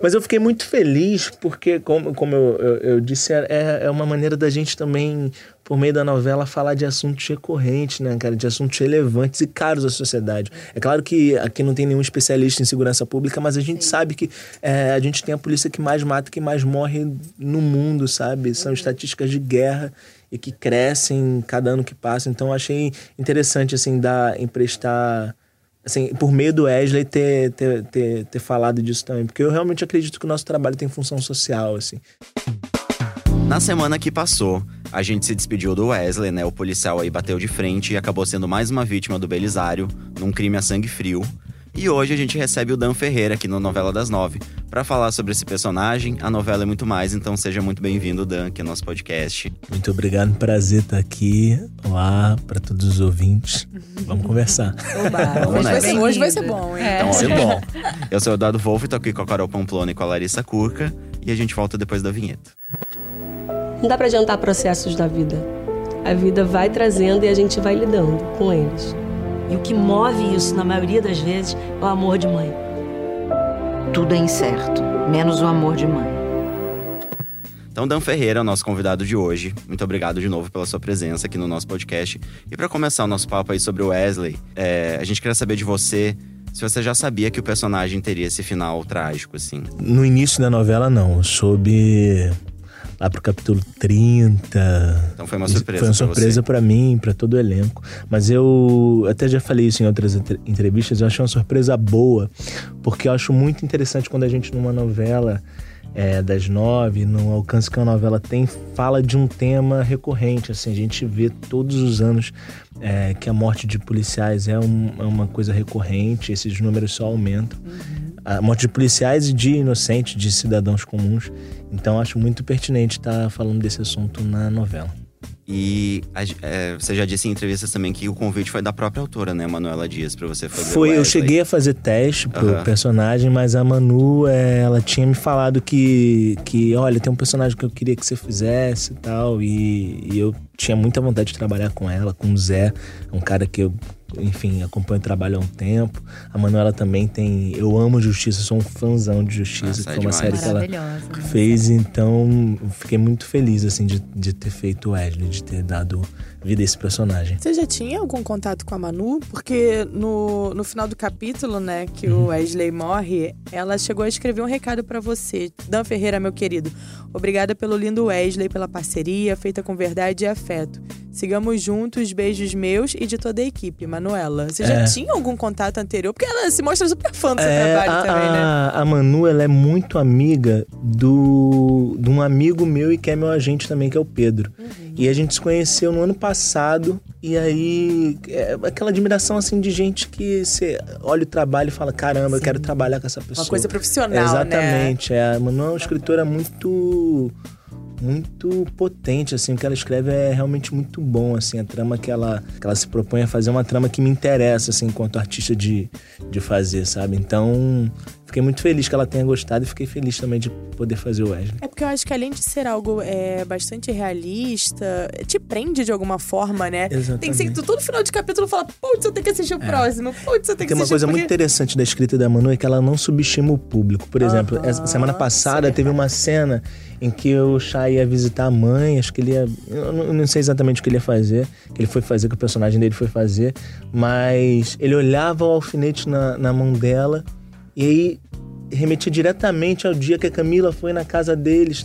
Mas eu fiquei muito feliz porque, como, como eu, eu, eu disse, é, é uma maneira da gente também, por meio da novela, falar de assuntos recorrentes, né, cara? De assuntos relevantes e caros à sociedade. É claro que aqui não tem nenhum especialista em segurança pública, mas a gente Sim. sabe que é, a gente tem a polícia que mais mata, que mais morre no mundo, sabe? São uhum. estatísticas de guerra e que crescem cada ano que passa. Então, achei interessante, assim, dar, emprestar assim, por meio do Wesley ter, ter, ter, ter falado disso também. Porque eu realmente acredito que o nosso trabalho tem função social, assim. Na semana que passou, a gente se despediu do Wesley, né? O policial aí bateu de frente e acabou sendo mais uma vítima do Belisário, num crime a sangue frio. E hoje a gente recebe o Dan Ferreira aqui no Novela das Nove para falar sobre esse personagem, a novela e muito mais. Então seja muito bem-vindo, Dan, aqui no nosso podcast. Muito obrigado, prazer estar aqui. Olá para todos os ouvintes. Vamos conversar. Oba, hoje, vai ser, hoje vai ser bom, hein? Então, é. bom. Eu sou o Eduardo Wolff, estou aqui com a Carol Pamplona e com a Larissa Curca. E a gente volta depois da vinheta. Não dá para adiantar processos da vida. A vida vai trazendo e a gente vai lidando com eles. E o que move isso, na maioria das vezes, é o amor de mãe. Tudo é incerto, menos o amor de mãe. Então, Dan Ferreira é o nosso convidado de hoje. Muito obrigado de novo pela sua presença aqui no nosso podcast. E para começar o nosso papo aí sobre o Wesley, é, a gente queria saber de você se você já sabia que o personagem teria esse final trágico, assim. No início da novela, não. Eu soube lá pro capítulo 30. Então foi uma surpresa. Foi uma surpresa para mim, para todo o elenco. Mas eu até já falei isso em outras entrevistas, eu achei uma surpresa boa, porque eu acho muito interessante quando a gente numa novela é, das nove, no alcance que a novela tem, fala de um tema recorrente. Assim, a gente vê todos os anos é, que a morte de policiais é, um, é, uma coisa recorrente, esses números só aumentam. Uhum. A morte de policiais e de inocentes, de cidadãos comuns. Então acho muito pertinente estar falando desse assunto na novela. E é, você já disse em entrevistas também que o convite foi da própria autora, né, Manuela Dias, para você fazer. Foi, eu cheguei a fazer teste pro uhum. personagem, mas a Manu, é, ela tinha me falado que, que, olha, tem um personagem que eu queria que você fizesse e tal, e, e eu tinha muita vontade de trabalhar com ela, com o Zé, um cara que eu enfim, acompanho o trabalho há um tempo. A Manuela também tem. Eu amo Justiça, sou um fãzão de Justiça, Nossa, que foi uma série que ela fez. Então, fiquei muito feliz, assim, de, de ter feito o Wesley, de ter dado vida a esse personagem. Você já tinha algum contato com a Manu? Porque no, no final do capítulo, né, que uhum. o Wesley morre, ela chegou a escrever um recado para você. Dan Ferreira, meu querido, obrigada pelo lindo Wesley, pela parceria feita com verdade e afeto. Sigamos juntos, beijos meus e de toda a equipe. Manuela, você já é. tinha algum contato anterior? Porque ela se mostra super fã do seu é, trabalho a, também, né? A Manu, ela é muito amiga do, de um amigo meu e que é meu agente também, que é o Pedro. Uhum. E a gente se conheceu no ano passado. E aí, é aquela admiração assim de gente que você olha o trabalho e fala: caramba, Sim. eu quero trabalhar com essa pessoa. Uma coisa profissional, né? Exatamente. Né? É, a Manu é uma escritora muito muito potente, assim, o que ela escreve é realmente muito bom, assim, a trama que ela, que ela se propõe a fazer é uma trama que me interessa, assim, enquanto artista de, de fazer, sabe? Então, fiquei muito feliz que ela tenha gostado e fiquei feliz também de poder fazer o Wesley. É porque eu acho que além de ser algo é, bastante realista, te prende de alguma forma, né? Exatamente. Tem que ser, todo final de capítulo fala, putz, eu tenho que assistir o é. próximo, putz, eu tenho que Tem uma coisa porque... muito interessante da escrita da Manu é que ela não subestima o público. Por exemplo, essa semana passada teve uma cena em que o Chá ia visitar a mãe, acho que ele ia. Eu não sei exatamente o que ele ia fazer, que ele foi fazer, que o personagem dele foi fazer, mas ele olhava o alfinete na, na mão dela e aí remetia diretamente ao dia que a Camila foi na casa deles.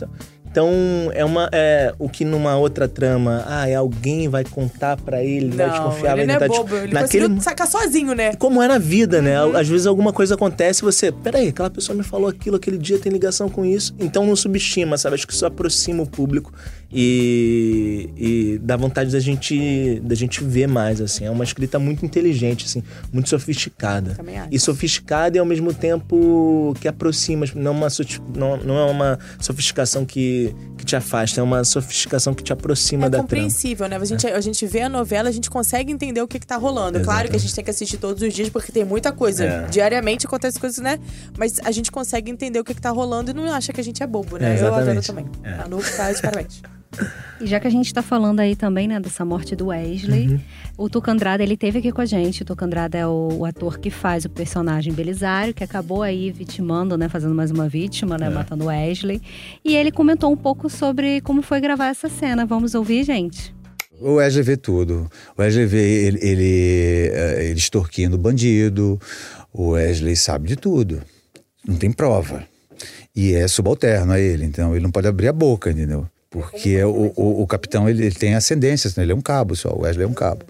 Então, é uma. É, o que numa outra trama, ah, é alguém vai contar para ele, não, vai desconfiar, ele vai não é bobo, ele naquele... sacar sozinho, né? Como é na vida, né? uhum. Às vezes alguma coisa acontece e você, peraí, aquela pessoa me falou aquilo, aquele dia tem ligação com isso. Então não subestima, sabe? Acho que isso aproxima o público e, e dá vontade da gente, da gente ver mais, assim. É uma escrita muito inteligente, assim, muito sofisticada. E sofisticada e ao mesmo tempo que aproxima, não, uma, não, não é uma sofisticação que, que te afasta, é uma sofisticação que te aproxima é da trama. É compreensível, né? A gente, é. a gente vê a novela, a gente consegue entender o que, que tá rolando. Exatamente. Claro que a gente tem que assistir todos os dias, porque tem muita coisa. É. Diariamente acontece coisas, né? Mas a gente consegue entender o que, que tá rolando e não acha que a gente é bobo, né? É, Eu adoro também. É. A Nu tá de parabéns. E já que a gente está falando aí também, né, dessa morte do Wesley, uhum. o Tucandrada, ele teve aqui com a gente. O Tucandrada é o, o, ator que faz o personagem Belisário, que acabou aí vitimando, né, fazendo mais uma vítima, né, é. matando o Wesley. E ele comentou um pouco sobre como foi gravar essa cena. Vamos ouvir, gente? O Wesley vê tudo. O Wesley vê ele, ele, eh, ele extorquindo bandido. O Wesley sabe de tudo. Não tem prova. E é subalterno a ele, então ele não pode abrir a boca, entendeu? Porque o, o, o capitão ele, ele, tem ascendência, ele é um cabo só, o Wesley é um cabo.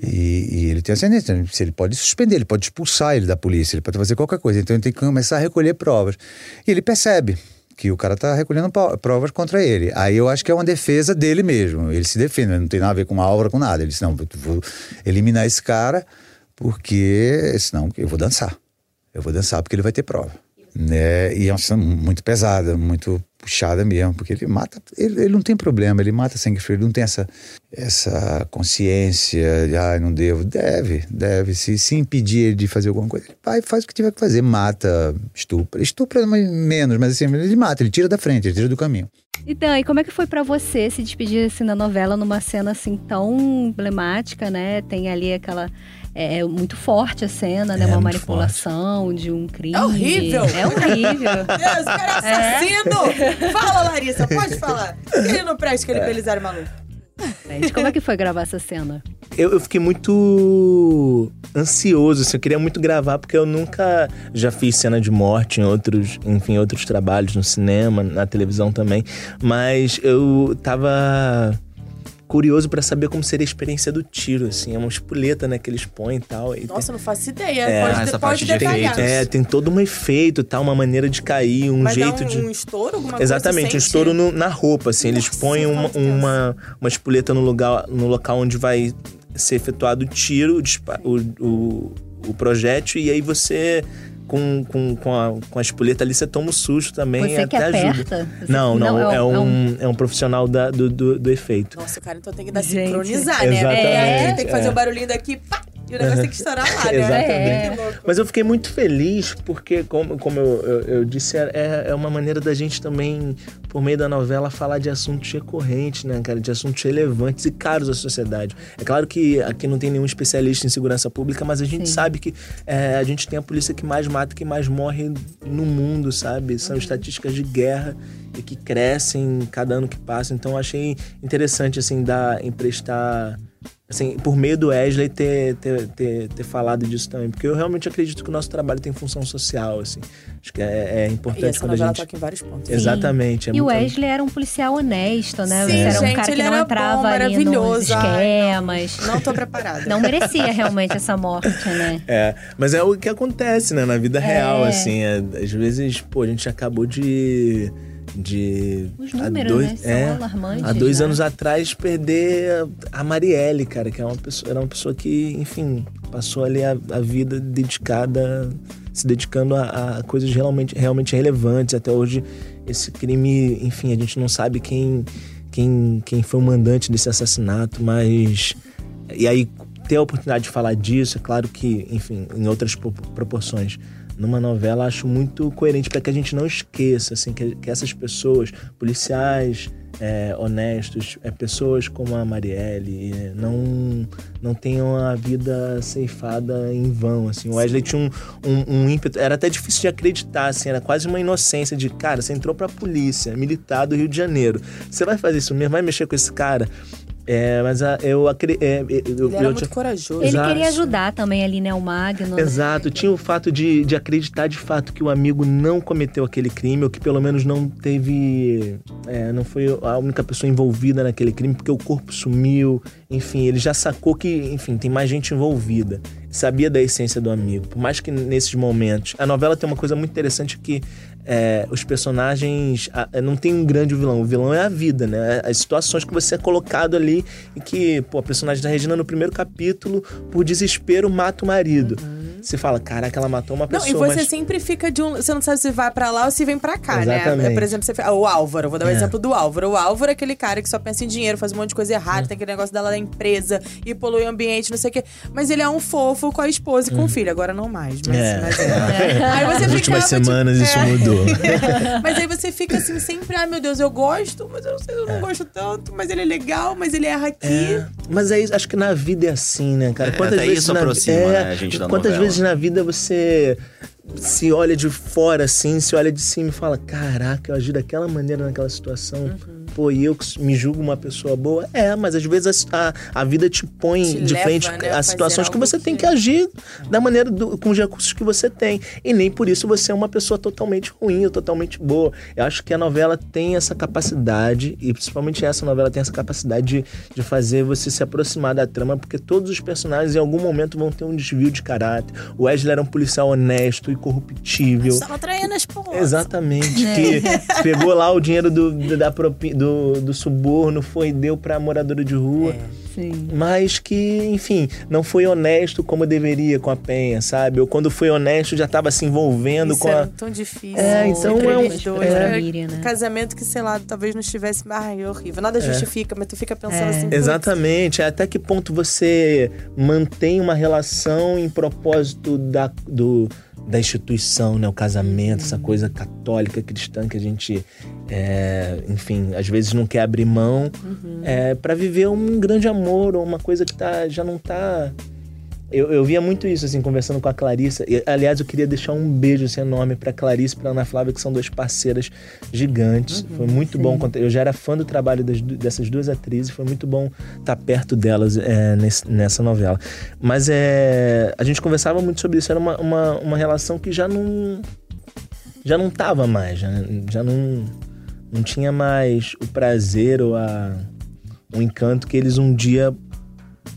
E, e, ele tem ascendência, ele pode suspender, ele pode expulsar ele da polícia, ele pode fazer qualquer coisa. Então ele tem que começar a recolher provas. E ele percebe que o cara está recolhendo provas contra ele. Aí eu acho que é uma defesa dele mesmo. Ele se defende, não tem nada a ver com a Álvaro, com nada. Ele disse: não, vou eliminar esse cara porque senão eu vou dançar. Eu vou dançar porque ele vai ter prova. Né? E é uma cena muito pesada, muito puxada mesmo, porque ele mata, ele, ele não tem problema, ele mata sangue frio, ele não tem essa, essa consciência de, ah, não devo. Deve, deve. Se, se impedir ele de fazer alguma coisa, ele vai faz o que tiver que fazer, mata, estupra. Estupra menos, mas assim, ele mata, ele tira da frente, ele tira do caminho. Então, e como é que foi para você se despedir assim da novela numa cena assim tão emblemática, né? Tem ali aquela é, é muito forte a cena, né? É, Uma manipulação forte. de um crime. É horrível! É horrível. Deus, cara é assassino! É. Fala, Larissa, pode falar. Ele não presta aquele é. Belisário maluco. Gente, como é que foi gravar essa cena? Eu, eu, fiquei muito ansioso, assim, eu queria muito gravar porque eu nunca já fiz cena de morte em outros, enfim, outros trabalhos no cinema, na televisão também, mas eu tava curioso para saber como seria a experiência do tiro, assim. É uma espoleta, né, que eles põem e tal. E Nossa, tem... não faço ideia. É, pode, essa pode de detalhar. É, tem todo um efeito tal, uma maneira de cair, um Mas jeito um, de... um estouro, alguma Exatamente, coisa um estouro no, na roupa, assim. Eles Nossa, põem uma, uma, uma espoleta no, lugar, no local onde vai ser efetuado o tiro, o, o, o projétil, e aí você com, com, com, a, com a espoleta ali, você toma o susto também. Você até que aperta? ajuda. Não, não, não, é, um, é, um, é um profissional da, do, do, do, efeito. Nossa, cara, então tem que dar Gente. sincronizar, né? Exatamente, é, tem que fazer o é. um barulhinho daqui, pá! E o negócio tem que estourar lá, né? Exatamente. É. Mas eu fiquei muito feliz porque, como, como eu, eu, eu disse, é, é uma maneira da gente também, por meio da novela, falar de assuntos recorrentes, né, cara? De assuntos relevantes e caros à sociedade. É claro que aqui não tem nenhum especialista em segurança pública, mas a gente Sim. sabe que é, a gente tem a polícia que mais mata, que mais morre no mundo, sabe? São uhum. estatísticas de guerra e que crescem cada ano que passa. Então eu achei interessante, assim, dar, emprestar assim, por meio do Wesley ter, ter, ter, ter, falado disso também. Porque eu realmente acredito que o nosso trabalho tem função social, assim. Acho que é, é importante e quando a gente... toca em vários pontos. Exatamente. É e o Wesley era um policial honesto, né? Sim, era um cara que não entrava bom, ali nos esquemas. Ai, não, não tô preparada. Não merecia realmente essa morte, né? É, mas é o que acontece, né? Na vida é. real, assim. É, às vezes, pô, a gente acabou de de. Os números, dois, né? São é, alarmantes. Há dois né? anos atrás, perder a Marielle, cara, que é uma pessoa, era uma pessoa que, enfim, passou ali a, a vida dedicada, se dedicando a, a, coisas realmente, realmente relevantes. Até hoje, esse crime, enfim, a gente não sabe quem, quem, quem foi o mandante desse assassinato, mas. E aí, ter a oportunidade de falar disso, é claro que, enfim, em outras proporções numa novela acho muito coerente para que a gente não esqueça assim que, que essas pessoas policiais é, honestos é, pessoas como a Marielle não não tenham a vida ceifada em vão assim. O Wesley tinha um, um, um, ímpeto era até difícil de acreditar assim era quase uma inocência de cara você entrou para a polícia militar do Rio de Janeiro você vai fazer isso mesmo? Vai mexer com esse cara é, mas a, eu acredito. É, eu, ele eu, era eu, muito corajoso. Ele Exato. queria ajudar também ali, né? O Magno. Exato. Tinha o fato de, de acreditar de fato que o amigo não cometeu aquele crime, ou que pelo menos não teve. É, não foi a única pessoa envolvida naquele crime, porque o corpo sumiu. Enfim, ele já sacou que, enfim, tem mais gente envolvida. Sabia da essência do amigo. Por mais que nesses momentos. A novela tem uma coisa muito interessante que é, os personagens a, não tem um grande vilão. O vilão é a vida, né? As situações que você é colocado ali e que, pô, a personagem da Regina no primeiro capítulo, por desespero, mata o marido. Uhum. Você fala, caraca, ela matou uma pessoa. Não, e você mas... sempre fica de um. Você não sabe se vai para lá ou se vem para cá, né? Exatamente. né? Por exemplo, você... o Álvaro, vou dar o um é. exemplo do Álvaro. O Álvaro é aquele cara que só pensa em dinheiro, faz um monte de coisa errada, é. tem aquele negócio dela da empresa e polui o ambiente, não sei o quê. Mas ele é um fofo com a esposa e com o filho. Agora não mais, mas, É. mas é. Aí você Nas últimas ficava, tipo, semanas isso é. mudou. Mas aí você fica assim, sempre, ai meu Deus, eu gosto, mas eu, não sei, eu não gosto tanto, mas ele é legal, mas ele erra aqui. É, mas aí acho que na vida é assim, né, cara? É, até isso na aproxima, é, né, a gente da Quantas novela. vezes na vida você se olha de fora assim, se olha de cima e fala: Caraca, eu agi daquela maneira naquela situação. Uhum. Pô, e eu que me julgo uma pessoa boa? É, mas às vezes a, a vida te põe Te de leva, frente né, a situações que você tem que- que agir da maneira do- com os recursos que você tem. E nem por isso você é uma pessoa totalmente ruim ou totalmente boa. Eu acho que a novela tem essa capacidade, e principalmente essa novela tem essa capacidade de, de fazer você se aproximar da trama, porque todos os personagens em algum momento vão ter um desvio de caráter. O Wesley era um policial honesto e corruptível. Estava traindo a esposa. Exatamente, que pegou lá o dinheiro do, do- da propi- do, do suborno, foi deu pra moradora de rua. Sim. Mas que, enfim, não foi honesto como deveria com a Penha, sabe? Ou quando foi honesto já tava se envolvendo Isso com era a. tão difícil. É, então é um- dois. é. Família, né? Casamento que, sei lá, talvez não estivesse. Ai, é horrível. Nada justifica, mas tu fica pensando É. assim. putz, Exatamente. Até que ponto você mantém uma relação em propósito da, do, da instituição, né? O casamento, essa coisa católica, cristã que a gente, é, enfim, às vezes não quer abrir mão é, para viver um grande amor ou uma coisa que tá, já não tá. Eu, eu via muito isso, assim, conversando com a Clarissa. E, aliás, eu queria deixar um beijo assim, enorme pra Clarice e pra Ana Flávia, que são duas parceiras gigantes. foi muito bom. quando- Eu já era fã do trabalho das dessas duas atrizes. Foi muito bom estar perto delas é, nesse- nessa novela. Mas é, a gente conversava muito sobre isso. Era uma, uma, uma relação que já não. Já não tava mais. Já, já não, não tinha mais o prazer ou a, o encanto que eles um dia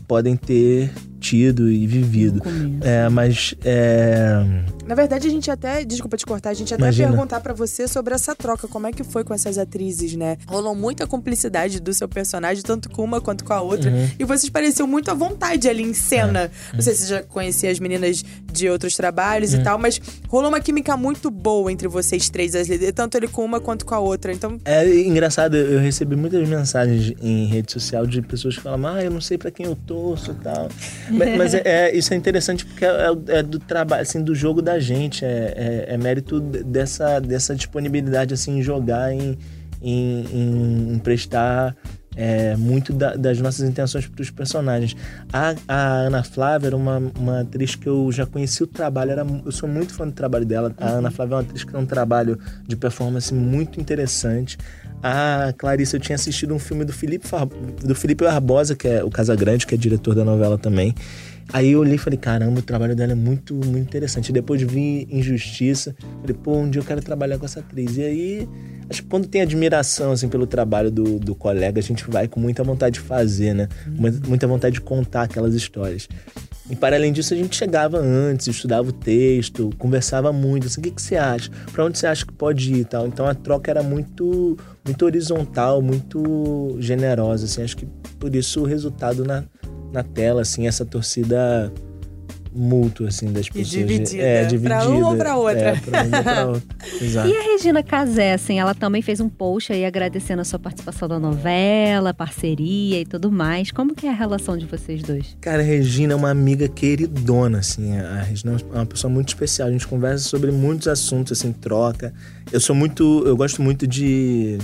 podem ter tido e vivido. É, mas é, Na verdade, a gente até. Desculpa te cortar, a gente até Imagina. perguntar pra você sobre essa troca. Como é que foi com essas atrizes, né? Rolou muita cumplicidade do seu personagem, tanto com uma quanto com a outra. Uhum. E vocês pareciam muito à vontade ali em cena. É. Não sei se você já conhecia as meninas de outros trabalhos Uhum. e tal, mas rolou uma química muito boa entre vocês três, as líderes, tanto ele com uma quanto com a outra. Então, É engraçado, eu recebi muitas mensagens em rede social de pessoas que falam, ah, eu não sei pra quem eu torço e tal. Mas mas é, é- isso é interessante porque é, é do trabalho, assim, do jogo da gente. É, é- é mérito dessa, dessa disponibilidade, assim, em jogar, em, em, em- em prestar é, muito da- das nossas intenções para os personagens. A, a Ana Flávia era uma, uma atriz que eu já conheci o trabalho, era, eu sou muito fã do trabalho dela. A Ana Flávia é uma atriz que tem um trabalho de performance muito interessante. A Clarice, eu tinha assistido um filme do Felipe, Far- do Felipe Barbosa, que é o Casa Grande, que é diretor da novela também. Aí eu olhei e falei, caramba, o trabalho dela é muito, muito interessante. Depois vi Injustiça, falei, pô, um dia eu quero trabalhar com essa atriz. E aí, acho que quando tem admiração, assim, pelo trabalho do, do colega, a gente vai com muita vontade de fazer, né? Muita vontade de contar aquelas histórias. E para além disso, a gente chegava antes, estudava o texto, conversava muito, assim, o que, que você acha? Pra onde você acha que pode ir e tal? Então a troca era muito, muito horizontal, muito generosa, assim. Acho que por isso o resultado na, na tela, assim, essa torcida mútua, assim, das pessoas. dividida. É, Pra dividida. uma ou pra outra. É, pra uma ou pra outra. Exato. E a Regina Casé, assim, ela também fez um post aí agradecendo a sua participação da novela, parceria e tudo mais. Como que é a relação de vocês dois? Cara, a Regina é uma amiga queridona, assim. A Regina é uma pessoa muito especial. A gente conversa sobre muitos assuntos, assim, troca. Eu sou muito. Eu gosto muito de.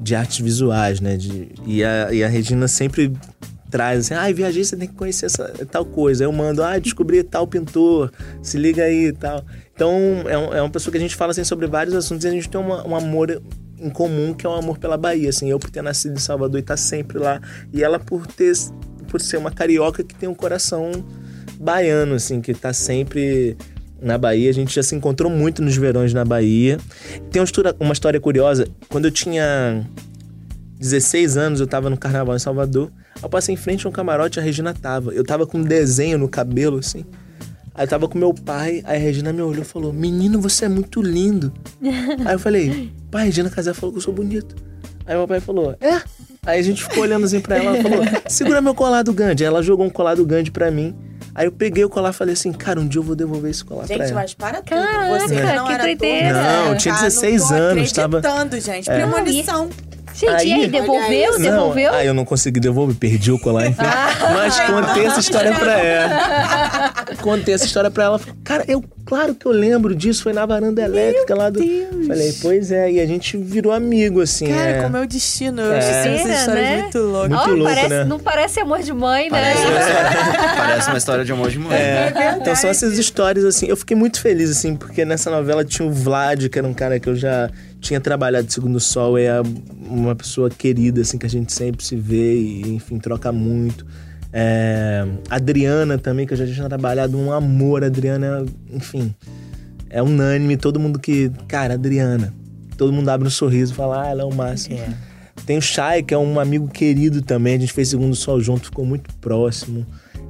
de artes visuais, né? De, e, a, e a Regina sempre traz assim, ai, viajei, você tem que conhecer essa tal coisa. Eu mando, ah, descobri tal pintor, se liga aí e tal. Então, é, um- é uma pessoa que a gente fala assim, sobre vários assuntos e a gente tem uma- um amor em comum, que é o amor pela Bahia, assim. Eu por ter nascido em Salvador e estar sempre lá. E ela por ter, por ser uma carioca que tem um coração baiano, assim, que tá sempre na Bahia. A gente já se encontrou muito nos verões na Bahia. Tem uma história, uma história curiosa. Quando eu tinha 16 anos, eu tava no carnaval em Salvador. Eu passei em frente a um camarote, a Regina tava. Eu tava com um desenho no cabelo, assim. Aí eu tava com meu pai, aí a Regina me olhou e falou: Menino, você é muito lindo. aí eu falei: Pai, a Regina Casé falou que eu sou bonito. Aí meu pai falou: É. Aí a gente ficou olhando assim pra ela, ela falou: Segura meu colar do Gandhi. Aí ela jogou um colar do Gandhi pra mim. Aí eu peguei o colar e falei assim: Cara, um dia eu vou devolver esse colar pra gente, ela. mas para tudo. Caraca, Você não que era doideira. Não, eu tinha Ah, 16 não tô anos, tava- gente. É. Gente, e aí, devolveu? Não, Devolveu? ah, eu não consegui devolver, perdi o colar, enfim. Mas contei essa história pra ela. Contei essa história pra ela. Cara, eu, claro que eu lembro disso, foi na varanda elétrica lá do. Deus. Falei, pois é, e a gente virou amigo, assim. Cara, é. como é o destino. Eu É. acho essas Era, histórias né? muito loucas. Muito Ó, louco, parece, né? Não parece amor de mãe, né? Parece, parece uma história de amor de mulher. É, então são essas histórias, assim. Eu fiquei muito feliz, assim, porque nessa novela tinha o Vlad, que era um cara que eu já tinha trabalhado de Segundo Sol, e é uma pessoa querida, assim, que a gente sempre se vê e, enfim, troca muito. É, Adriana também, que eu já tinha trabalhado, um amor. Adriana, enfim, é unânime. Todo mundo que. Cara, Adriana. Todo mundo abre um sorriso e fala, ah, ela é o máximo. Tem o Chay, que é um amigo querido também. A gente fez Segundo Sol junto, ficou muito próximo.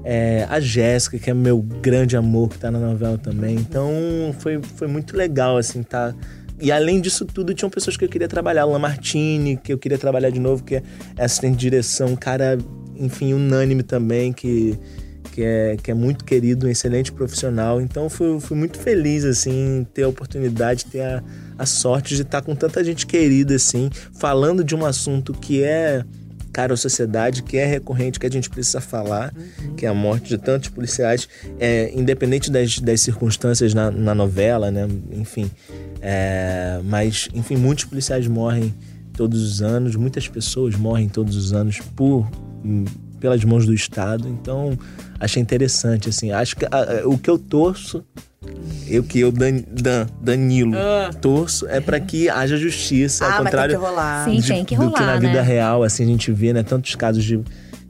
É, a Jéssica, que é meu grande amor, que tá na novela também. Então, foi, foi muito legal, assim, tá... E além disso tudo, tinham pessoas que eu queria trabalhar. O Lamartine, que eu queria trabalhar de novo, que é assistente de direção. Um cara, enfim, unânime também, que, que, é, que é muito querido, um excelente profissional. Então, fui, fui muito feliz, assim, ter a oportunidade, ter a, a sorte de estar com tanta gente querida, assim, falando de um assunto que é caro à sociedade, que é recorrente, que a gente precisa falar, que é a morte de tantos policiais, é, independente das, das circunstâncias na, na novela, né? Enfim. É, mas, enfim, muitos policiais morrem todos os anos, muitas pessoas morrem todos os anos por pelas mãos do Estado. Então, achei interessante, assim. Acho que a- a- o que eu torço, eu que eu, Dan, Dan- Danilo, Ah. torço, é para que haja justiça, ao Ah, mas tem contrário que rolar. Sim, de- tem que do rolar, que na vida né? real, assim, a gente vê, né? Tantos casos de,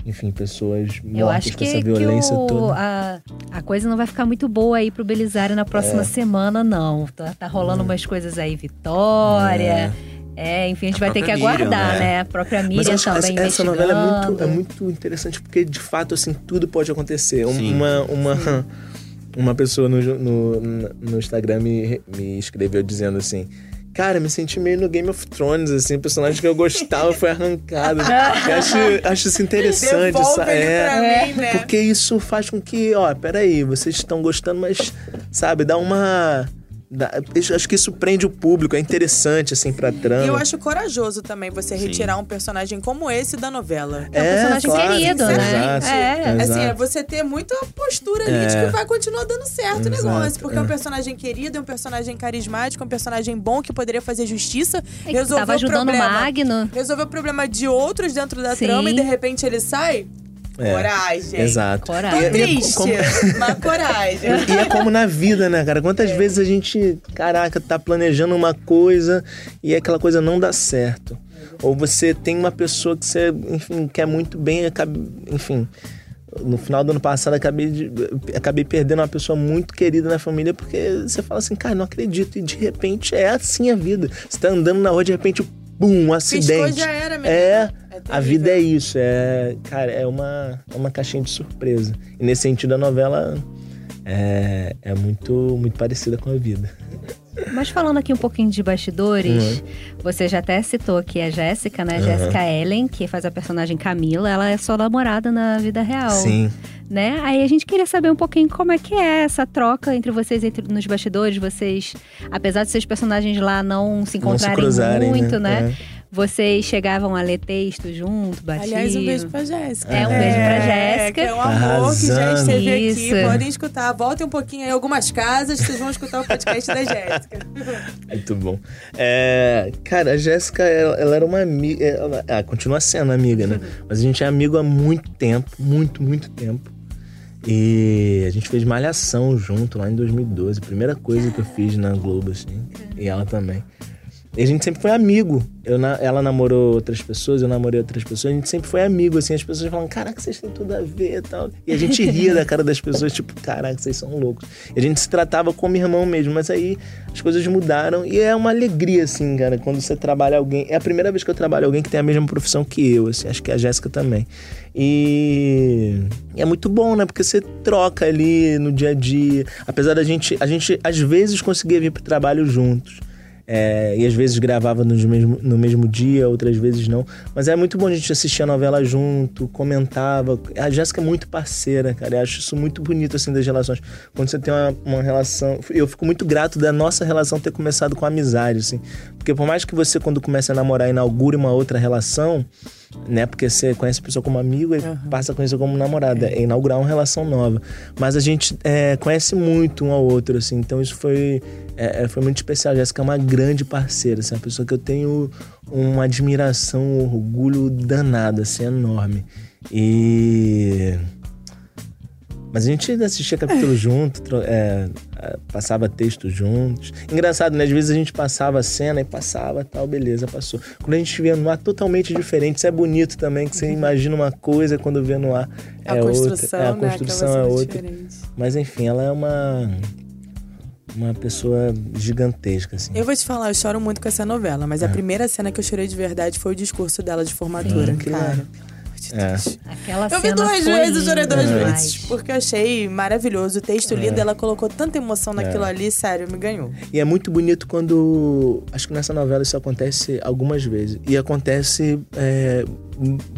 enfim, pessoas mortas Eu acho com que, essa que violência o- toda. a, a coisa não vai ficar muito boa aí pro Belisário na É. próxima semana, não. Tá, tá rolando umas coisas aí, Vitória. É, enfim, a gente A vai ter que própria Miriam, aguardar, né? né? A própria Mas Miriam eu acho que também essa, essa novela é muito, é muito interessante porque, de fato, assim, tudo pode acontecer. Sim. Uma, uma, uma pessoa no, no, no Instagram me, me escreveu dizendo assim... Cara, me senti meio no Game of Thrones, assim, o personagem que eu gostava foi arrancado. Eu acho, acho isso interessante, sabe? É, mim, né? Porque isso faz com que, ó, peraí, vocês estão gostando, mas, sabe, dá uma. Acho que isso prende o público, é interessante, assim, pra trama. E eu acho corajoso também você Sim. retirar um personagem como esse da novela. É um personagem querido, né? Exato, É. Assim, é você ter muita postura ali de É. que vai continuar dando certo o Exato, negócio. Porque é. um é. personagem querido, é um personagem carismático, é um personagem bom que poderia fazer justiça. É que resolver tava o ajudando o problema. Magno. Resolver o problema de outros dentro da Sim. trama e de repente ele sai. É, Coragem. Exato. Coragem. Tô é triste, como- mas coragem. E é como na vida, né, cara? Quantas vezes a gente, caraca, tá planejando uma coisa e aquela coisa não dá certo. Ou você tem uma pessoa que você, enfim, quer muito bem, acaba- enfim. No final do ano passado, acabei, de, acabei perdendo uma pessoa muito querida na família porque você fala assim, cara, não acredito. E de repente é assim a vida. Você tá andando na rua, de repente, bum, um acidente. já era, menina. É, É a vida é isso, é, cara, é uma, é uma caixinha de surpresa. E nesse sentido a novela é, é muito, muito parecida com a vida. Mas falando aqui um pouquinho de bastidores, Uhum. você já até citou aqui a Jéssica, né? Jéssica Ellen, que faz a personagem Camila, ela é sua namorada na vida real. Sim. Né? Aí a gente queria saber um pouquinho como é que é essa troca entre vocês entre, nos bastidores, vocês, apesar de seus personagens lá não se Não se encontrarem cruzarem, muito, né? né? Vocês chegavam a ler texto junto, batiam. Aliás, um beijo pra Jéssica. É, um beijo pra Jéssica. Que é um amor que já esteve Isso. aqui. Podem escutar. Voltem um pouquinho aí, algumas casas, vocês vão escutar o podcast da Jéssica. Muito bom. É, cara, a Jéssica, ela, ela era uma amiga. Ela, ela continua sendo amiga, né? Mas a gente é amigo há muito tempo muito, muito tempo. E a gente fez malhação junto lá em 2012. Primeira coisa que eu fiz na Globo, assim. E ela também. A gente sempre foi amigo. Eu, ela namorou outras pessoas, eu namorei outras pessoas. A gente sempre foi amigo, assim. As pessoas falam, caraca, vocês têm tudo a ver e tal. E a gente ria da cara das pessoas, tipo, caraca, vocês são loucos. E a gente se tratava como irmão mesmo. Mas aí as coisas mudaram. E é uma alegria, assim, cara, quando você trabalha alguém. É a primeira vez que eu trabalho alguém que tem a mesma profissão que eu, assim. Acho que a Jéssica também. E é muito bom, né? Porque você troca ali no dia a dia. Apesar da gente, a gente às vezes conseguia vir pro trabalho juntos. É, e às vezes gravava no mesmo, no mesmo dia, outras vezes não. Mas é muito bom a gente assistir a novela junto, comentava. A Jéssica é muito parceira, cara. Eu acho isso muito bonito, assim, das relações. Quando você tem uma, uma relação. Eu fico muito grato da nossa relação ter começado com amizade, assim. Porque por mais que você, quando começa a namorar, inaugure uma outra relação, né? Porque você conhece a pessoa como amigo e passa a conhecer como namorada. É inaugurar uma relação nova. Mas a gente é, conhece muito um ao outro, assim. Então isso foi, é, é, foi muito especial. A Jéssica é uma grande parceira, assim. Uma pessoa que eu tenho uma admiração, um orgulho danado, assim, enorme. E... Mas a gente assistia capítulo junto, tro- é, é, passava texto juntos. Engraçado, né? Às vezes a gente passava a cena e passava tal, beleza, passou. Quando a gente via no ar totalmente diferente, isso é bonito também, que você imagina uma coisa quando vê no ar A é construção, outra. É, a né? construção Acaba é outra. diferente. Mas enfim, ela é uma uma pessoa gigantesca, assim. Eu vou te falar, eu choro muito com essa novela, mas a primeira cena que eu chorei de verdade foi o discurso dela de formatura, Ah, que cara. legal. É. Aquela Eu vi duas vezes, chorei duas linda vezes. Porque eu achei maravilhoso, o texto lindo, ela colocou tanta emoção naquilo ali, sério, me ganhou. E é muito bonito quando. Acho que nessa novela isso acontece algumas vezes. E acontece é,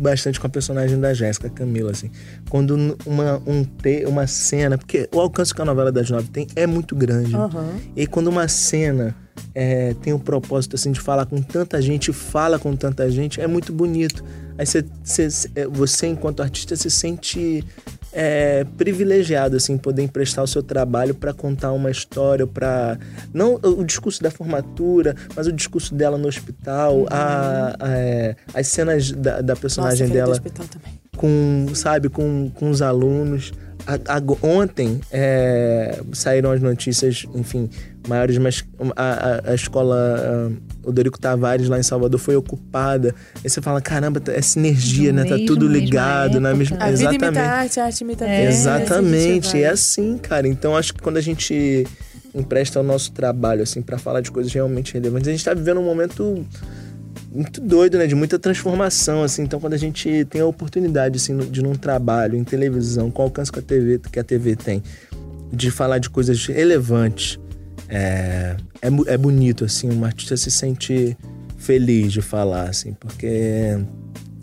bastante com a personagem da Jéssica Camila, assim. Quando uma, um te, uma cena. Porque o alcance que a novela das nove tem é muito grande. Aham. E quando uma cena é, tem o propósito assim, de falar com tanta gente, fala com tanta gente, é muito bonito. Aí você, você, é, você enquanto artista, se sente é, privilegiado, assim, poder emprestar o seu trabalho para contar uma história, para Não o discurso da formatura, mas o discurso dela no hospital, a, a- é, as cenas da, da Nossa, personagem do dela hospital também. Com, sabe, com, com os alunos. A- a- ontem é, saíram as notícias, enfim, maiores, mas a, a- a escola ah, Odorico Tavares lá em Salvador foi ocupada. Aí você fala, caramba, tá- é sinergia, No né? Tá mesmo- tudo mesma ligado na mesma. A vida imita a Exatamente. arte, a arte imita a É. Exatamente, a é assim, cara. Então acho que quando a gente empresta o nosso trabalho, assim, para falar de coisas realmente relevantes, a gente tá vivendo um momento muito doido, né? De muita transformação, assim. Então quando a gente tem a oportunidade, assim, de num trabalho, em televisão, com o alcance que a TV, que a TV tem, de falar de coisas relevantes, é, é, é bonito, assim. Um artista se sente feliz de falar, assim, porque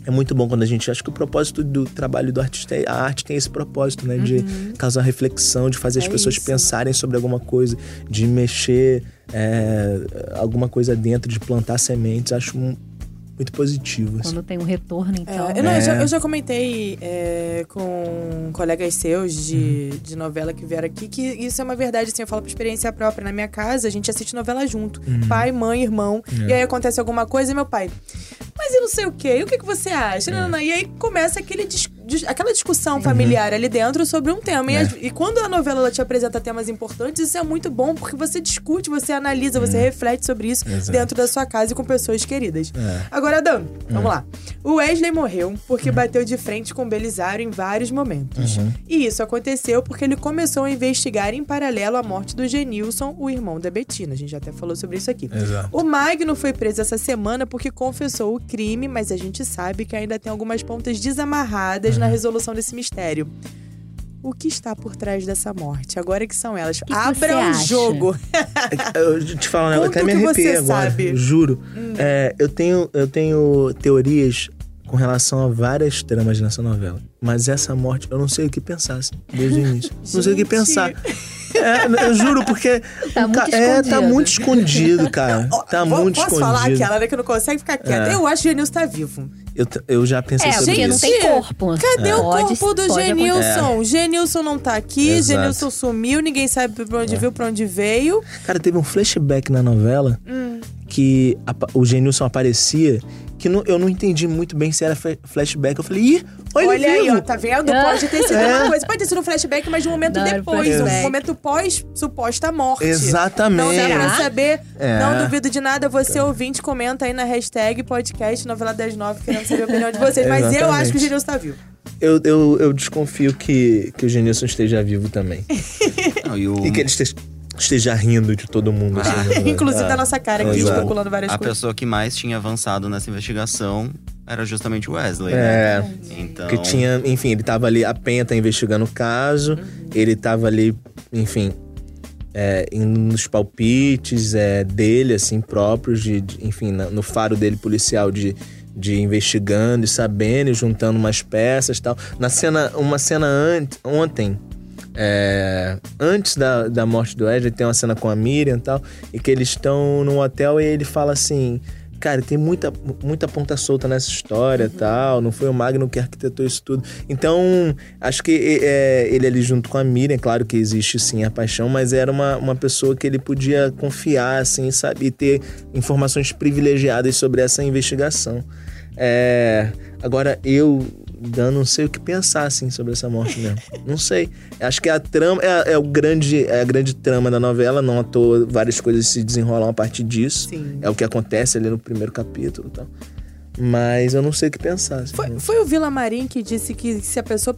é muito bom quando a gente acha que o propósito do trabalho do artista é a arte tem esse propósito, né, de causar reflexão, de fazer as É pessoas isso. pensarem sobre alguma coisa, de mexer é, alguma coisa dentro, de plantar sementes. Acho muito positivo. assim. Quando tem um retorno, É, então. eu, não, eu já, É. eu já comentei é, com colegas seus de, de novela que vieram aqui que isso é uma verdade, assim, eu falo por experiência própria. Na minha casa, a gente assiste novela junto. Pai, mãe, irmão. E aí acontece alguma coisa e meu pai. Mas eu não sei o quê. E o que, que você acha? Não, não, não. E aí começa aquele dis- dis- aquela discussão familiar ali dentro sobre um tema. E, É. as- e quando a novela ela te apresenta temas importantes, isso é muito bom, porque você discute, você analisa, você reflete sobre isso Exato. dentro da sua casa e com pessoas queridas. É. Agora, Dan, vamos lá. O Wesley morreu porque bateu de frente com Belisário em vários momentos. E isso aconteceu porque ele começou a investigar em paralelo a morte do Genilson, o irmão da Betina. A gente já até falou sobre isso aqui. Exato. O Magno foi preso essa semana porque confessou o crime, mas a gente sabe que ainda tem algumas pontas desamarradas na resolução desse mistério. O que está por trás dessa morte? Agora que são elas. que Abra o acha? jogo. Eu te falo, né? Eu até me o que você arrepiei agora, sabe. Hum. juro. É, eu, tenho, eu tenho teorias com relação a várias tramas nessa novela. Mas essa morte, eu não sei o que pensar, assim, desde o início. não sei o que pensar. É, eu juro, porque. Tá o ca- muito É, tá escondido. muito escondido, cara. Tá Vou- muito Posso escondido. falar aquela, né, que não consegue ficar quieta? É. Eu acho que o Genilson tá vivo. Eu, eu já pensei É, sobre porque isso. não tem corpo. Cadê o Pode- corpo do pode Genilson? Genilson não tá aqui, Exato. Genilson sumiu, ninguém sabe pra onde veio, pra onde veio. Cara, teve um flashback na novela Hum. que apa- o Genilson aparecia que não- eu não entendi muito bem se era flashback. Eu falei, ih, olha, Olha aí, ó, tá vendo? Pode ter sido É. uma coisa. Pode ter sido um flashback, mas de um momento Não, depois. Um momento pós suposta morte. Exatamente. Não dá pra saber. É. Não duvido de nada. Você ouvinte, comenta aí na hashtag podcast novela das nove, querendo saber a opinião de vocês. Mas eu acho que o Genilson tá vivo. Eu, eu, eu desconfio que, que o Genilson esteja vivo também. Não, e o- E que ele esteja, esteja rindo de todo mundo. assim, né? Inclusive É. da nossa cara aqui, Exato. especulando várias a coisas. pessoa que mais tinha avançado nessa investigação era justamente o Wesley, né? É, Então, que tinha, enfim, ele tava ali, a Penha tá investigando o caso, ele tava ali, enfim, é, indo nos palpites é, dele, assim, próprios, de, de- enfim, na- no faro dele policial de, de investigando e sabendo e juntando umas peças e tal. Na cena, uma cena ante, ontem, é, antes da, da morte do Wesley, tem uma cena com a Miriam e tal, e que eles estão num hotel e ele fala assim. Cara, tem muita, muita ponta solta nessa história e tal. Não foi o Magno que arquitetou isso tudo. Então, acho que é, ele ali junto com a Miriam, claro que existe sim a paixão, mas era uma, uma pessoa que ele podia confiar, assim, sabe? E ter informações privilegiadas sobre essa investigação. É, agora, eu Dan, não sei o que pensar, assim, sobre essa morte mesmo. não sei. Acho que a trama é, é o grande, é a grande trama da novela, não à toa várias coisas se desenrolam a partir disso. Sim. É o que acontece ali no primeiro capítulo e tal. Mas eu não sei o que pensar. assim. Foi, foi o Vila Marim que disse que se a pessoa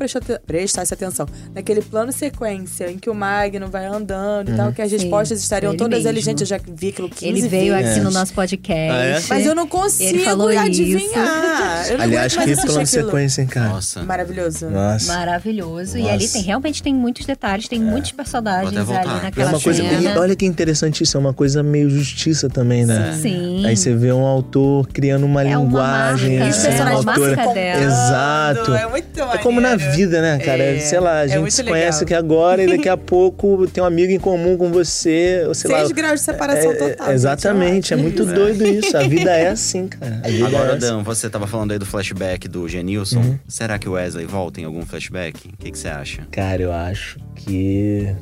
prestasse atenção naquele plano sequência em que o Magno vai andando e tal, que as Sim, respostas estariam ele todas. Gente, eu já vi aquilo 15 Ele veio vezes. aqui no nosso podcast. Ah, é? Mas eu não consigo Ele falou adivinhar. Eu não Aliás, que plano aquilo. sequência, hein, cara? Nossa. Maravilhoso. Nossa. Maravilhoso. E Nossa. ali tem realmente tem muitos detalhes, tem muitos personagens ali voltar. É naquela uma coisa. cena. e olha que interessante isso, é uma coisa meio justiça também, né? Sim. Aí você vê um autor criando uma É uma linguagem, marca, Os é, autora. marca dela. Exato. É muito É como na maneiro. vida, né, cara? É, sei lá, a é gente muito se legal. conhece aqui agora e daqui a pouco tem um amigo em comum com você, ou sei Seis lá. graus de separação É, é, total. Exatamente, é muito doido isso. A vida é assim, cara. Agora, é assim. Dan, você tava falando aí do flashback do Genilson. Uhum. Será que o Wesley volta em algum flashback? O que que você acha? Cara, eu acho que.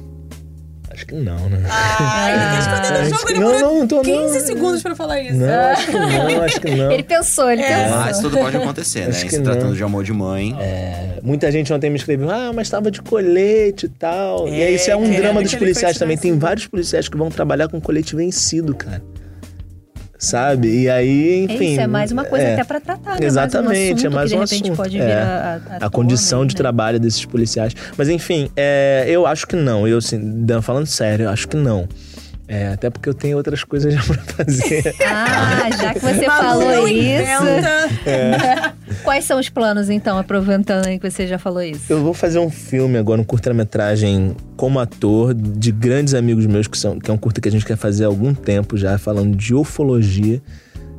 Acho que não, né? Ah, ele tá escondendo o jogo, ele não, demorou não, tô 15 não. segundos pra falar isso. Não, acho que não, acho que não. Ele pensou, ele É. pensou. Mas tudo pode acontecer, né? Acho Em que Se tratando de amor de mãe. É, muita gente ontem me escreveu, ah, mas tava de colete e tal. e É, aí isso é um querendo drama dos que ele policiais também. Tem vários policiais que vão trabalhar com colete vencido, cara. Sabe? E aí, enfim. Isso é mais uma coisa é, até pra tratar, né? Exatamente, é mais que, um de repente assunto. pode é. vir a, a, a condição de né? trabalho desses policiais. Mas enfim, é, eu acho que não. Eu, assim, Dan, falando sério, eu acho que não. É, até porque eu tenho outras coisas já pra fazer. Ah, já que você falou isso. inventa. Quais são os planos, então, aproveitando aí que você já falou isso? Eu vou fazer um filme agora, um curta-metragem como ator de grandes amigos meus, que, são, que é um curta que a gente quer fazer há algum tempo já, falando de ufologia,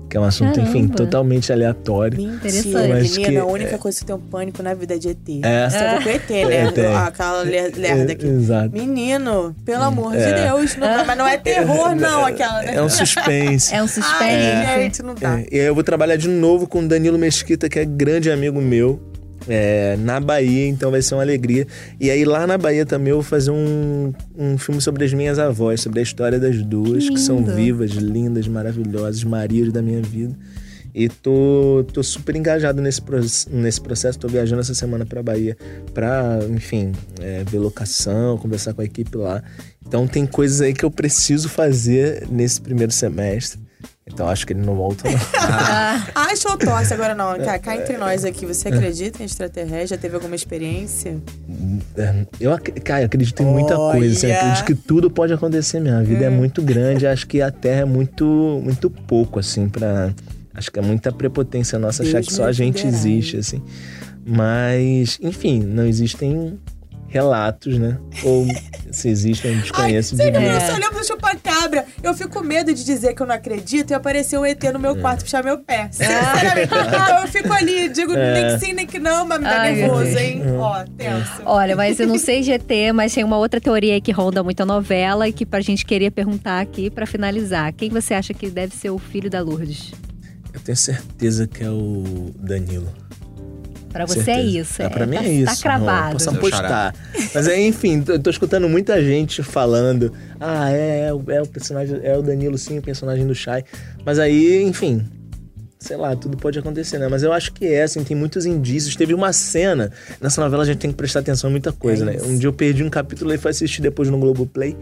que é um assunto, enfim, Caramba. totalmente aleatório. Mentira, Interessante. Mas menina, que- a única coisa que eu tenho pânico na vida é de ET. É. Você é com ET, né? É, tem. Aquela ler- lerda aqui. É, exato. Menino, pelo amor de É. Deus. Não, mas não é terror, não, aquela, né? É um suspense. É um suspense. Ai, gente, não dá. É, e aí eu vou trabalhar de novo com o Danilo Mesquita, que é grande amigo meu, é, na Bahia, então vai ser uma alegria. E aí lá na Bahia também eu vou fazer um, um filme sobre as minhas avós, sobre a história das duas, que são lindo. vivas, lindas, maravilhosas, Marias da minha vida. E tô, tô super engajado nesse, nesse processo. Tô viajando essa semana pra Bahia pra, enfim, é, ver locação, conversar com a equipe lá. Então tem coisas aí que eu preciso fazer nesse primeiro semestre. Então acho que ele não volta, não. Acha ou torce agora não? Cá, cá entre nós aqui, você acredita em extraterrestre? Já teve alguma experiência? É, Eu, cara, eu acredito em muita Olha. coisa. Assim, eu acredito que tudo pode acontecer mesmo. A vida é, Hum. muito grande. Acho que a Terra é muito, muito pouco, assim, pra. Acho que é muita prepotência nossa achar Deus que só a gente livre. existe, assim. Mas, enfim, não existem relatos, né? Ou se existem, eu desconheço Você de não, mim. eu só chupacabra. Eu fico com medo de dizer que eu não acredito e aparecer um ET no meu É. quarto puxar meu pé. Sinceramente. então eu fico ali, digo nem que sim, nem que não, mas me dá Ai, nervoso, hein? Ó, tenso. Olha, mas eu não sei GT, mas tem uma outra teoria aí que ronda muito a novela e que pra gente queria perguntar aqui pra finalizar. Quem você acha que deve ser o filho da Lourdes? Eu tenho certeza que é o Danilo. Pra você é Certeza. isso. É, pra mim tá, é isso. Tá cravado. Posso Seu apostar. Mas aí, enfim, eu tô escutando muita gente falando: ah, é, é, o- é o personagem, é o Danilo, sim, o personagem do Shai. Mas aí, enfim. Sei lá, tudo pode acontecer, né? Mas eu acho que é, assim, tem muitos indícios. Teve uma cena. Nessa novela a gente tem que prestar atenção em muita coisa, É né? Um dia eu perdi um capítulo e fui assistir depois no Globoplay.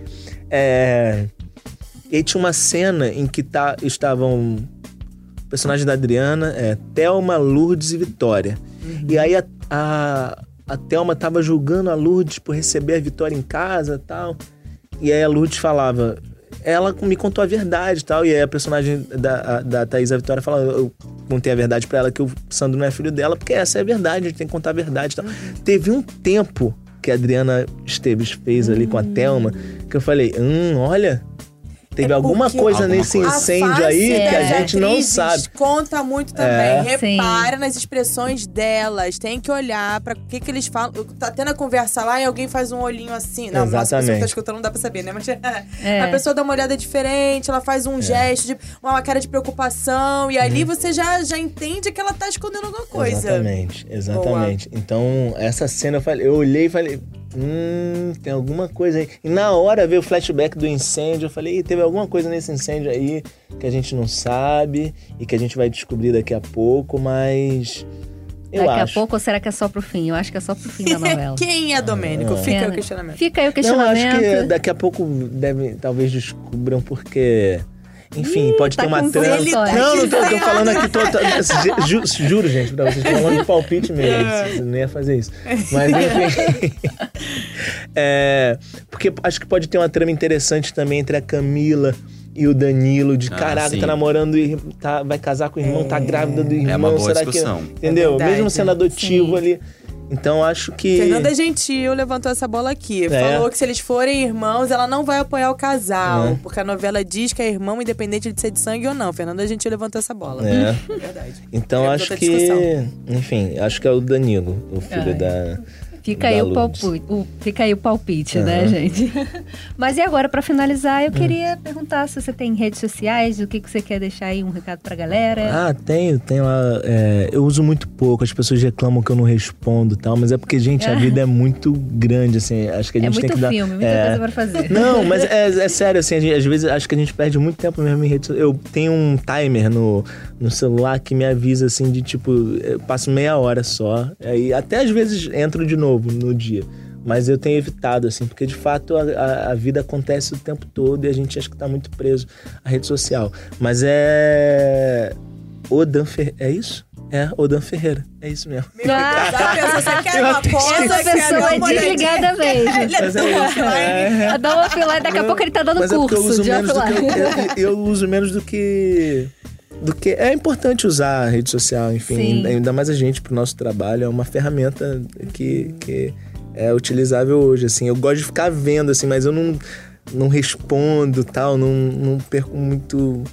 É. E aí tinha uma cena em que tá, estavam o personagem da Adriana, é Thelma, Lourdes e Vitória. E aí a, a, a Thelma tava julgando a Lourdes por receber a Vitória em casa e tal. E aí a Lourdes falava. Ela me contou a verdade e tal. E aí a personagem da, a, da Thaís, a Vitória, fala: Eu contei a verdade pra ela que o Sandro não é filho dela, porque essa é a verdade, a gente tem que contar a verdade e tal. Teve um tempo que a Adriana Esteves fez ali com a Thelma, que eu falei, hum, olha, teve É alguma coisa Alguma nesse coisa. incêndio aí face que a das gente não sabe. conta muito também. É. Repara nas expressões delas. Tem que olhar pra o que, que eles falam. Tá tendo a conversa lá e alguém faz um olhinho assim. Não, nossa, a pessoa que Exatamente. tá escutando não dá pra saber, né? Mas É. a pessoa dá uma olhada diferente, ela faz É. um gesto, de, uma cara de preocupação. E ali você já, já entende que ela tá escondendo alguma coisa. Exatamente, exatamente. Então, essa cena eu falei, eu olhei e falei, hum, tem alguma coisa aí. E na hora veio o flashback do incêndio, eu falei, "Ih, teve alguma coisa nesse incêndio aí que a gente não sabe e que a gente vai descobrir daqui a pouco, mas eu Daqui acho. a pouco, ou será que é só pro fim? Eu acho que é só pro fim da novela. Quem é Domênico? Ah. Fica É, o questionamento. Fica aí o Não, questionamento. acho que daqui a pouco deve, talvez descubram porque. Enfim, pode tá ter uma trama. ele, tá Não, não tô, tô falando aqui. Tô, tô- ju- juro, gente, pra vocês. Tô falando de palpite mesmo. Você não ia fazer isso. Mas enfim. É, porque acho que pode ter uma trama interessante também entre a Camila e o Danilo. De Ah, caraca, sim. tá namorando, ir- tá, vai casar com o irmão, tá grávida do irmão. É uma boa será discussão. que. Entendeu? É verdade. Mesmo sendo adotivo Sim. ali. Então acho que. Fernanda Gentil levantou essa bola aqui. É. Falou que se eles forem irmãos, ela não vai apoiar o casal. É. Porque a novela diz que é irmão independente de ser de sangue ou não. Fernanda Gentil levantou essa bola. É. Verdade. Então acho que. discussão. Enfim, acho que é o Danilo, o filho Ai. da. Fica aí, o palpite, o, fica aí o palpite, né, Aham. gente? Mas e agora, pra finalizar, eu queria perguntar se você tem redes sociais, o que, que você quer deixar aí, um recado pra galera. Ah, tenho, tenho lá. é, eu uso muito pouco, as pessoas reclamam que eu não respondo e tal, mas é porque, gente, a vida é muito grande, assim. Acho que a é gente muito tem que dar. filme, muita é, coisa pra fazer. Não, mas é, é sério, assim, a gente- às vezes acho que a gente perde muito tempo mesmo em redes Eu tenho um timer no, no celular que me avisa, assim, de tipo, eu passo meia hora só. Aí até às vezes entro de novo no dia. Mas eu tenho evitado, assim, porque de fato a, a- a vida acontece o tempo todo e a gente acha que tá muito preso à rede social. Mas é. Odan Ferreira. É isso? É, Odan Ferreira. É isso mesmo. Ah, Já pensou, você quer uma coisa? essa pessoa é desligada mesmo. Ele é é tão isso. offline. É. Dá uma offline, daqui a pouco ele tá dando Mas é porque eu curso uso de menos do que offline. eu, eu uso menos do que do que é importante usar a rede social, enfim, Sim. ainda mais a gente pro nosso trabalho é uma ferramenta que, que é utilizável hoje, assim. Eu gosto de ficar vendo assim, mas eu não não respondo, tal, não, não perco muito.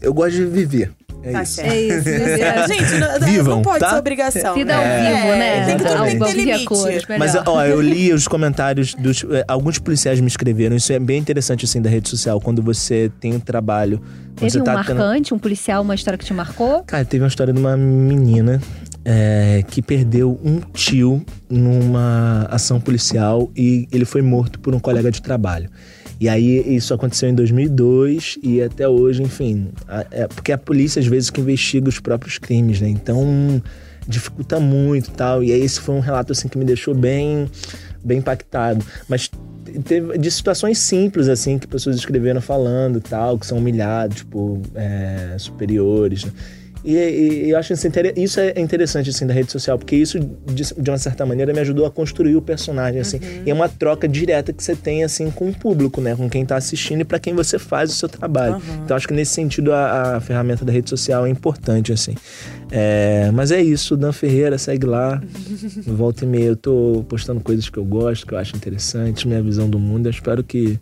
Eu gosto de viver. É Tá isso. certo. É isso, É, Gente, não, não Vivam, pode tá? ser obrigação. Vida né? ao vivo, É, né? Tem que, tudo Ao tem que ter e limite. cores. Mas, ó, eu li os comentários dos. eh, Alguns policiais me escreveram, isso é bem interessante, assim, da rede social, quando você tem um trabalho. Teve um tá tendo- marcante, um policial, uma história que te marcou? Cara, teve uma história de uma menina é, que perdeu um tio numa ação policial e ele foi morto por um colega de trabalho. E aí isso aconteceu em 2002 e até hoje, enfim, é porque a polícia às vezes que investiga os próprios crimes, né? Então dificulta muito tal. E aí esse foi um relato assim que me deixou bem bem impactado. Mas teve de situações simples assim que pessoas escreveram falando tal, que são humilhados, tipo, é, superiores, né? E, e- e eu acho isso, é interessante assim da rede social, porque isso de, de uma certa maneira me ajudou a construir o personagem assim. E é uma troca direta que você tem assim com o público, né, com quem tá assistindo e para quem você faz o seu trabalho. Então acho que nesse sentido a, a ferramenta da rede social é importante assim. É, mas é isso, Dan Ferreira, segue lá. Volta e meia eu tô postando coisas que eu gosto, que eu acho interessantes, minha visão do mundo. Eu espero que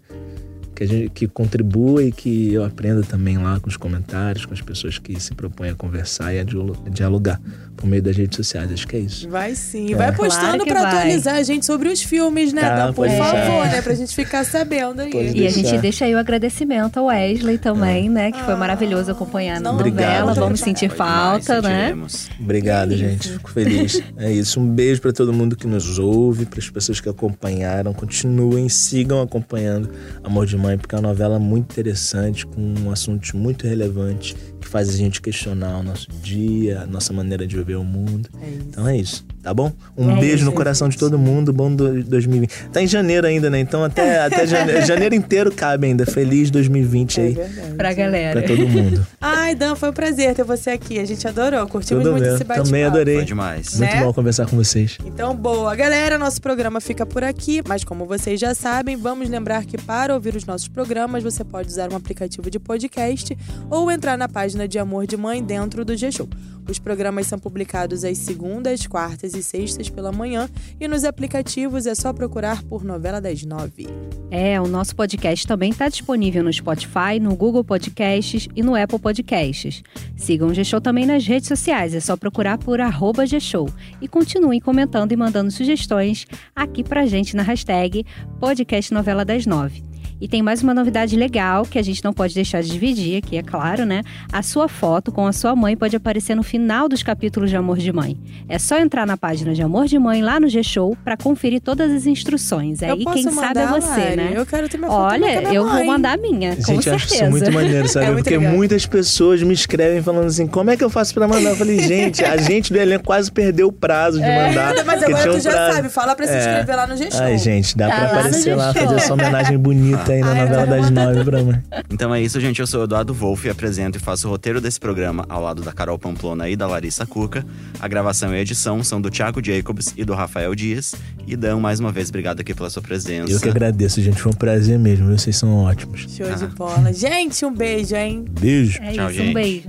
que, a gente, que contribua e que eu aprenda também lá com os comentários, com as pessoas que se propõem a conversar e a dialo- dialogar por meio das redes sociais. Acho que é isso. Vai sim. É. Vai postando Claro vai. atualizar a gente sobre os filmes, né, Tá? Por favor, né? Pra gente ficar sabendo aí. Pode E a gente deixa aí o agradecimento ao Wesley também, né? Que foi maravilhoso acompanhar não, novela. obrigado, Vamos sentir Foi demais, falta, né? sentiremos. Obrigado, gente. Fico feliz. É isso. Um beijo para todo mundo que nos ouve, para as pessoas que acompanharam. Continuem, sigam acompanhando Amor de Mãe, porque é uma novela muito interessante, com um assuntos muito relevantes que faz a gente questionar o nosso dia, a nossa maneira de viver o mundo. Então é isso, tá bom? Um É beijo no coração de todo mundo. Bom do- 2020. Tá em janeiro ainda, né? Então até, até janeiro, janeiro inteiro cabe ainda. Feliz 2020 É aí verdade. Pra galera. pra todo mundo. Ai, Dan, foi um prazer ter você aqui. A gente adorou. Curtimos Tudo muito bem. esse bate-papo. Também adorei. Foi demais. Muito Né? bom conversar com vocês. Então, boa. Galera, nosso programa fica por aqui, mas como vocês já sabem, vamos lembrar que para ouvir os nossos programas, você pode usar um aplicativo de podcast ou entrar na página de Amor de Mãe dentro do G-Show. Os programas são publicados às segundas, quartas quartas e sextas pela manhã e nos aplicativos é só procurar por Novela das Nove. É, o nosso podcast também está disponível no Spotify, no Google Podcasts e no Apple Podcasts. Sigam o G-Show também nas redes sociais, é só procurar por arroba G-Show. E continuem comentando e mandando sugestões aqui pra gente na hashtag Podcast Novela das Nove. E tem mais uma novidade legal que a gente não pode deixar de dividir aqui, é claro, né? A sua foto com a sua mãe pode aparecer no final dos capítulos de Amor de Mãe. É só entrar na página de Amor de Mãe lá no G-Show para conferir todas as instruções. Aí quem sabe é você, Lari? né? Eu quero ter minha foto Olha, também com a minha eu vou mãe. mandar a minha, com Gente, eu certeza. acho isso muito maneiro, sabe? É muito Porque legal. muitas pessoas me escrevem falando assim: como é que eu faço pra mandar? Eu falei, gente, a gente do elenco quase perdeu o prazo de mandar. Mas agora tu já prazo. sabe, fala pra se É. inscrever lá no G-Show. Ai, gente, dá Tá pra lá no aparecer lá, fazer essa homenagem bonita aí na Ai, novela das nove pra mãe. Então é isso, gente. Eu sou o Eduardo Wolff e apresento e faço o roteiro desse programa ao lado da Carol Pamplona e da Larissa Cuca. A gravação e a edição são do Thiago Jacobs e do Rafael Dias. E Dan, mais uma vez, obrigado aqui pela sua presença. Eu que agradeço, gente. Foi um prazer mesmo. Vocês são ótimos. Show de bola. Gente, um beijo, hein? Beijo. É Tchau, isso, um gente. beijo.